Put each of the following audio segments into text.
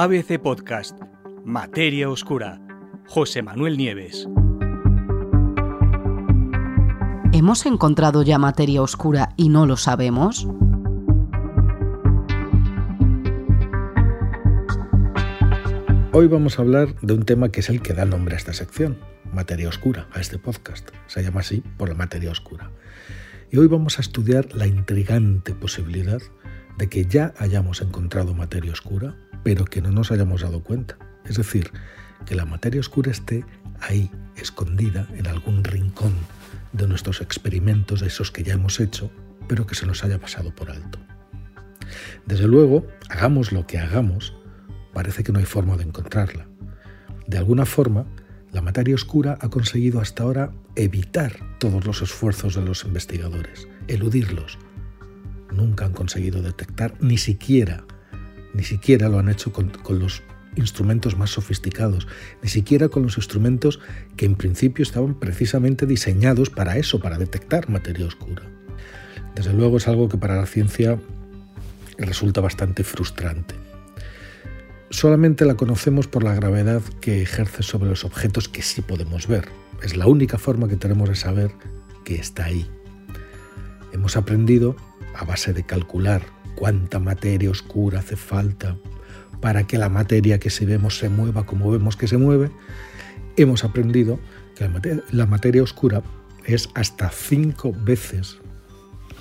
ABC Podcast, Materia Oscura, José Manuel Nieves. ¿Hemos encontrado ya materia oscura y no lo sabemos? Hoy vamos a hablar de un tema que es el que da nombre a esta sección, materia oscura, a este podcast. Se llama así por la materia oscura. Y hoy vamos a estudiar la intrigante posibilidad de que ya hayamos encontrado materia oscura, pero que no nos hayamos dado cuenta. Es decir, que la materia oscura esté ahí, escondida en algún rincón de nuestros experimentos, esos que ya hemos hecho, pero que se nos haya pasado por alto. Desde luego, hagamos lo que hagamos, parece que no hay forma de encontrarla. De alguna forma, la materia oscura ha conseguido hasta ahora evitar todos los esfuerzos de los investigadores, eludirlos, nunca han conseguido detectar, ni siquiera, ni siquiera lo han hecho con, los instrumentos más sofisticados, ni siquiera con los instrumentos que en principio estaban precisamente diseñados para eso, para detectar materia oscura. Desde luego es algo que para la ciencia resulta bastante frustrante. Solamente la conocemos por la gravedad que ejerce sobre los objetos que sí podemos ver. Es la única forma que tenemos de saber que está ahí. Hemos aprendido a base de calcular cuánta materia oscura hace falta para que la materia que si vemos se mueva como vemos que se mueve, hemos aprendido que la materia, oscura es hasta cinco veces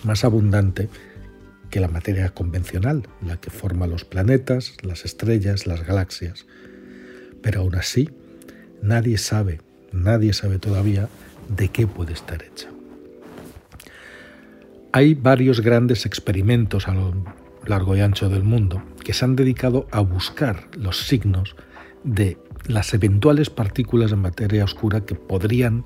más abundante que la materia convencional, la que forma los planetas, las estrellas, las galaxias. Pero aún así, nadie sabe, nadie sabe todavía de qué puede estar hecha. Hay varios grandes experimentos a lo largo y ancho del mundo que se han dedicado a buscar los signos de las eventuales partículas de materia oscura que podrían,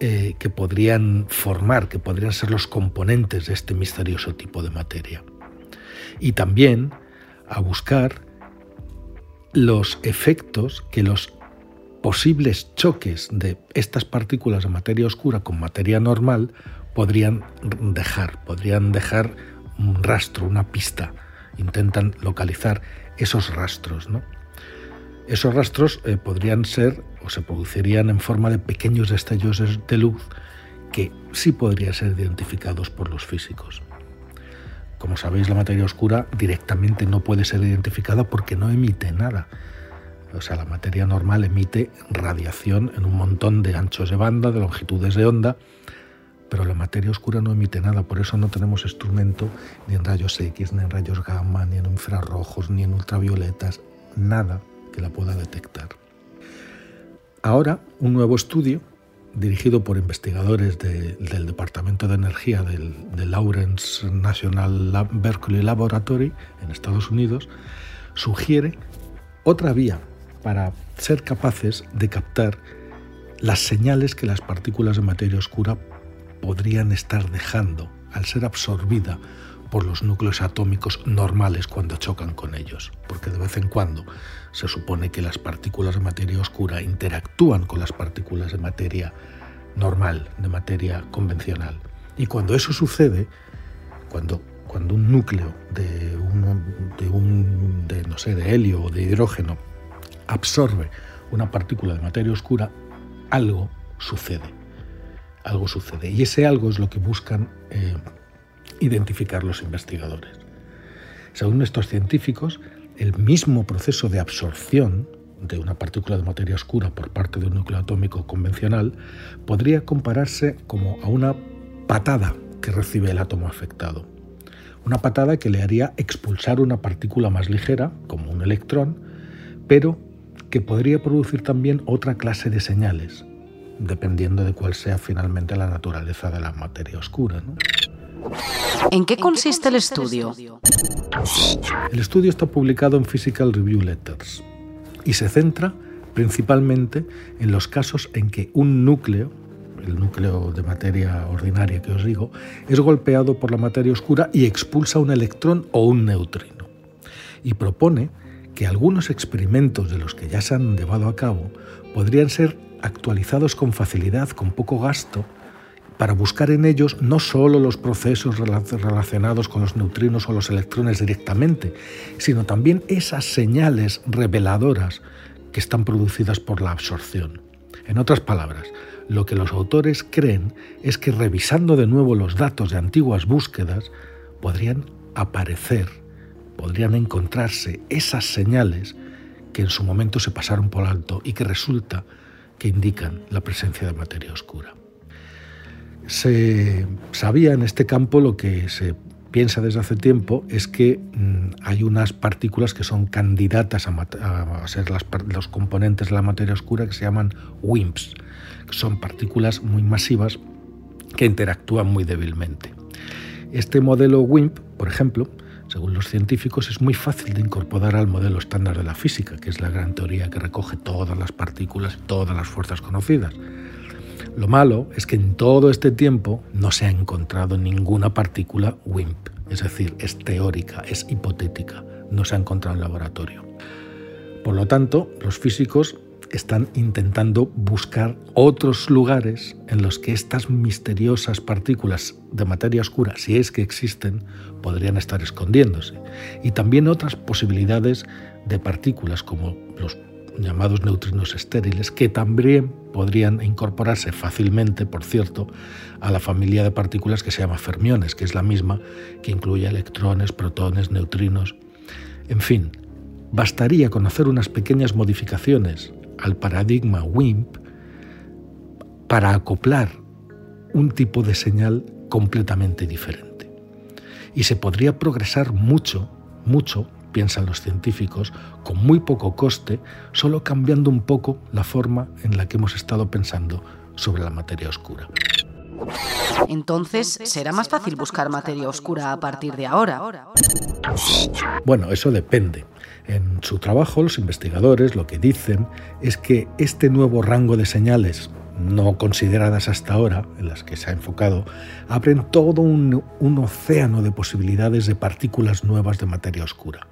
eh, que podrían formar, que podrían ser los componentes de este misterioso tipo de materia. Y también a buscar los efectos que los posibles choques de estas partículas de materia oscura con materia normal podrían dejar, podrían dejar un rastro, una pista. Intentan localizar esos rastros. ¿no? Esos rastros eh, podrían ser o se producirían en forma de pequeños destellos de luz que sí podrían ser identificados por los físicos. Como sabéis, la materia oscura directamente no puede ser identificada porque no emite nada. O sea, la materia normal emite radiación en un montón de anchos de banda, de longitudes de onda, pero la materia oscura no emite nada, por eso no tenemos instrumento ni en rayos X, ni en rayos gamma, ni en infrarrojos, ni en ultravioletas, nada que la pueda detectar. Ahora, un nuevo estudio dirigido por investigadores del Departamento de Energía del, Lawrence National Berkeley Laboratory en Estados Unidos sugiere otra vía para ser capaces de captar las señales que las partículas de materia oscura podrían estar dejando al ser absorbida por los núcleos atómicos normales cuando chocan con ellos, porque de vez en cuando se supone que las partículas de materia oscura interactúan con las partículas de materia normal, de materia convencional. Y cuando eso sucede, cuando, cuando un núcleo de, un, de, no sé, de helio o de hidrógeno absorbe una partícula de materia oscura, algo sucede algo sucede. Y ese algo es lo que buscan eh, identificar los investigadores. Según estos científicos, el mismo proceso de absorción de una partícula de materia oscura por parte de un núcleo atómico convencional podría compararse como a una patada que recibe el átomo afectado. Una patada que le haría expulsar una partícula más ligera, como un electrón, pero que podría producir también otra clase de señales, dependiendo de cuál sea finalmente la naturaleza de la materia oscura. ¿En qué consiste el estudio? El estudio está publicado en Physical Review Letters y se centra principalmente en los casos en que un núcleo, el núcleo de materia ordinaria que os digo, es golpeado por la materia oscura y expulsa un electrón o un neutrino. Y propone que algunos experimentos de los que ya se han llevado a cabo podrían ser actualizados con facilidad, con poco gasto, para buscar en ellos no solo los procesos relacionados con los neutrinos o los electrones directamente, sino también esas señales reveladoras que están producidas por la absorción. En otras palabras, lo que los autores creen es que revisando de nuevo los datos de antiguas búsquedas, podrían aparecer, podrían encontrarse esas señales que en su momento se pasaron por alto y que resulta que indican la presencia de materia oscura. Se sabía en este campo lo que se piensa desde hace tiempo es que mm, hay unas partículas que son candidatas a, ser los componentes de la materia oscura que se llaman WIMPs, son partículas muy masivas que interactúan muy débilmente. Este modelo WIMP, por ejemplo, según los científicos, es muy fácil de incorporar al modelo estándar de la física, que es la gran teoría que recoge todas las partículas, todas las fuerzas conocidas. Lo malo es que en todo este tiempo no se ha encontrado ninguna partícula WIMP, es decir, es teórica, es hipotética, no se ha encontrado en laboratorio. Por lo tanto, los físicos están intentando buscar otros lugares en los que estas misteriosas partículas de materia oscura, si es que existen, podrían estar escondiéndose. Y también otras posibilidades de partículas como los llamados neutrinos estériles, que también podrían incorporarse fácilmente, por cierto, a la familia de partículas que se llama fermiones, que es la misma que incluye electrones, protones, neutrinos. En fin, bastaría con hacer unas pequeñas modificaciones al paradigma WIMP para acoplar un tipo de señal completamente diferente. Y se podría progresar mucho, mucho, piensan los científicos, con muy poco coste, solo cambiando un poco la forma en la que hemos estado pensando sobre la materia oscura. Entonces, ¿será más fácil buscar materia oscura a partir de ahora? Bueno, eso depende. En su trabajo, los investigadores lo que dicen es que este nuevo rango de señales no consideradas hasta ahora, en las que se ha enfocado, abren todo un, océano de posibilidades de partículas nuevas de materia oscura,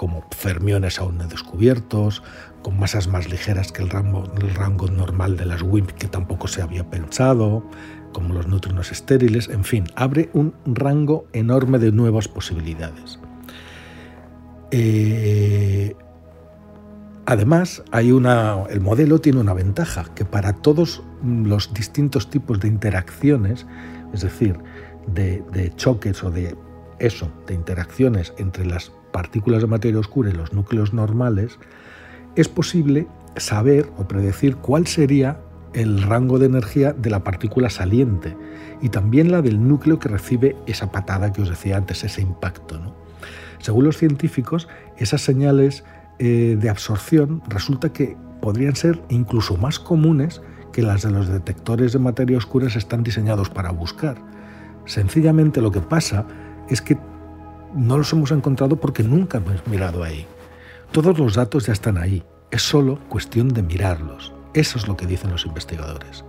como fermiones aún no descubiertos, con masas más ligeras que el rango, normal de las WIMP que tampoco se había pensado, como los neutrinos estériles, en fin, abre un rango enorme de nuevas posibilidades. Eh, además, hay una, el modelo tiene una ventaja, que para todos los distintos tipos de interacciones, es decir, de, de choques o de eso, de interacciones entre las partículas de materia oscura y los núcleos normales, es posible saber o predecir cuál sería el rango de energía de la partícula saliente y también la del núcleo que recibe esa patada que os decía antes, ese impacto. ¿no? Según los científicos, esas señales eh, de absorción resulta que podrían ser incluso más comunes que las de los detectores de materia oscura están diseñados para buscar. Sencillamente lo que pasa es que no los hemos encontrado porque nunca hemos mirado ahí. Todos los datos ya están ahí, es solo cuestión de mirarlos. Eso es lo que dicen los investigadores.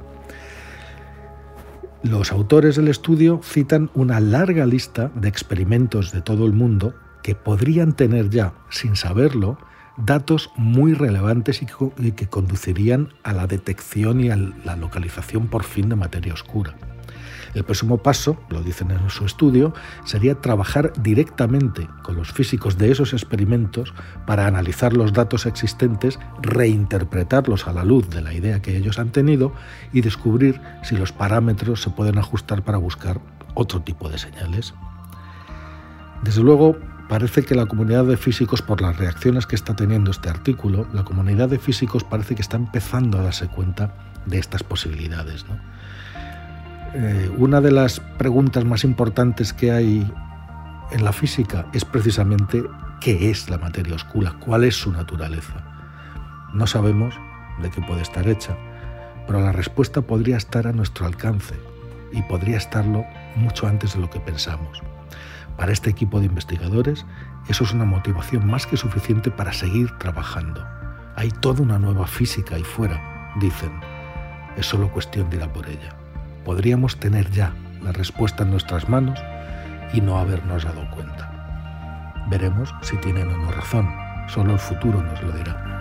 Los autores del estudio citan una larga lista de experimentos de todo el mundo que podrían tener ya, sin saberlo, datos muy relevantes y que conducirían a la detección y a la localización por fin de materia oscura. El próximo paso, lo dicen en su estudio, sería trabajar directamente con los físicos de esos experimentos para analizar los datos existentes, reinterpretarlos a la luz de la idea que ellos han tenido y descubrir si los parámetros se pueden ajustar para buscar otro tipo de señales. Desde luego, parece que la comunidad de físicos, por las reacciones que está teniendo este artículo, la comunidad de físicos parece que está empezando a darse cuenta de estas posibilidades. Eh, una de las preguntas más importantes que hay en la física es precisamente qué es la materia oscura, cuál es su naturaleza. No sabemos de qué puede estar hecha, pero la respuesta podría estar a nuestro alcance y podría estarlo mucho antes de lo que pensamos. Para este equipo de investigadores, eso es una motivación más que suficiente para seguir trabajando. Hay toda una nueva física ahí fuera, dicen. Es solo cuestión de ir a por ella. Podríamos tener ya la respuesta en nuestras manos y no habernos dado cuenta. Veremos si tienen o no razón. Solo el futuro nos lo dirá.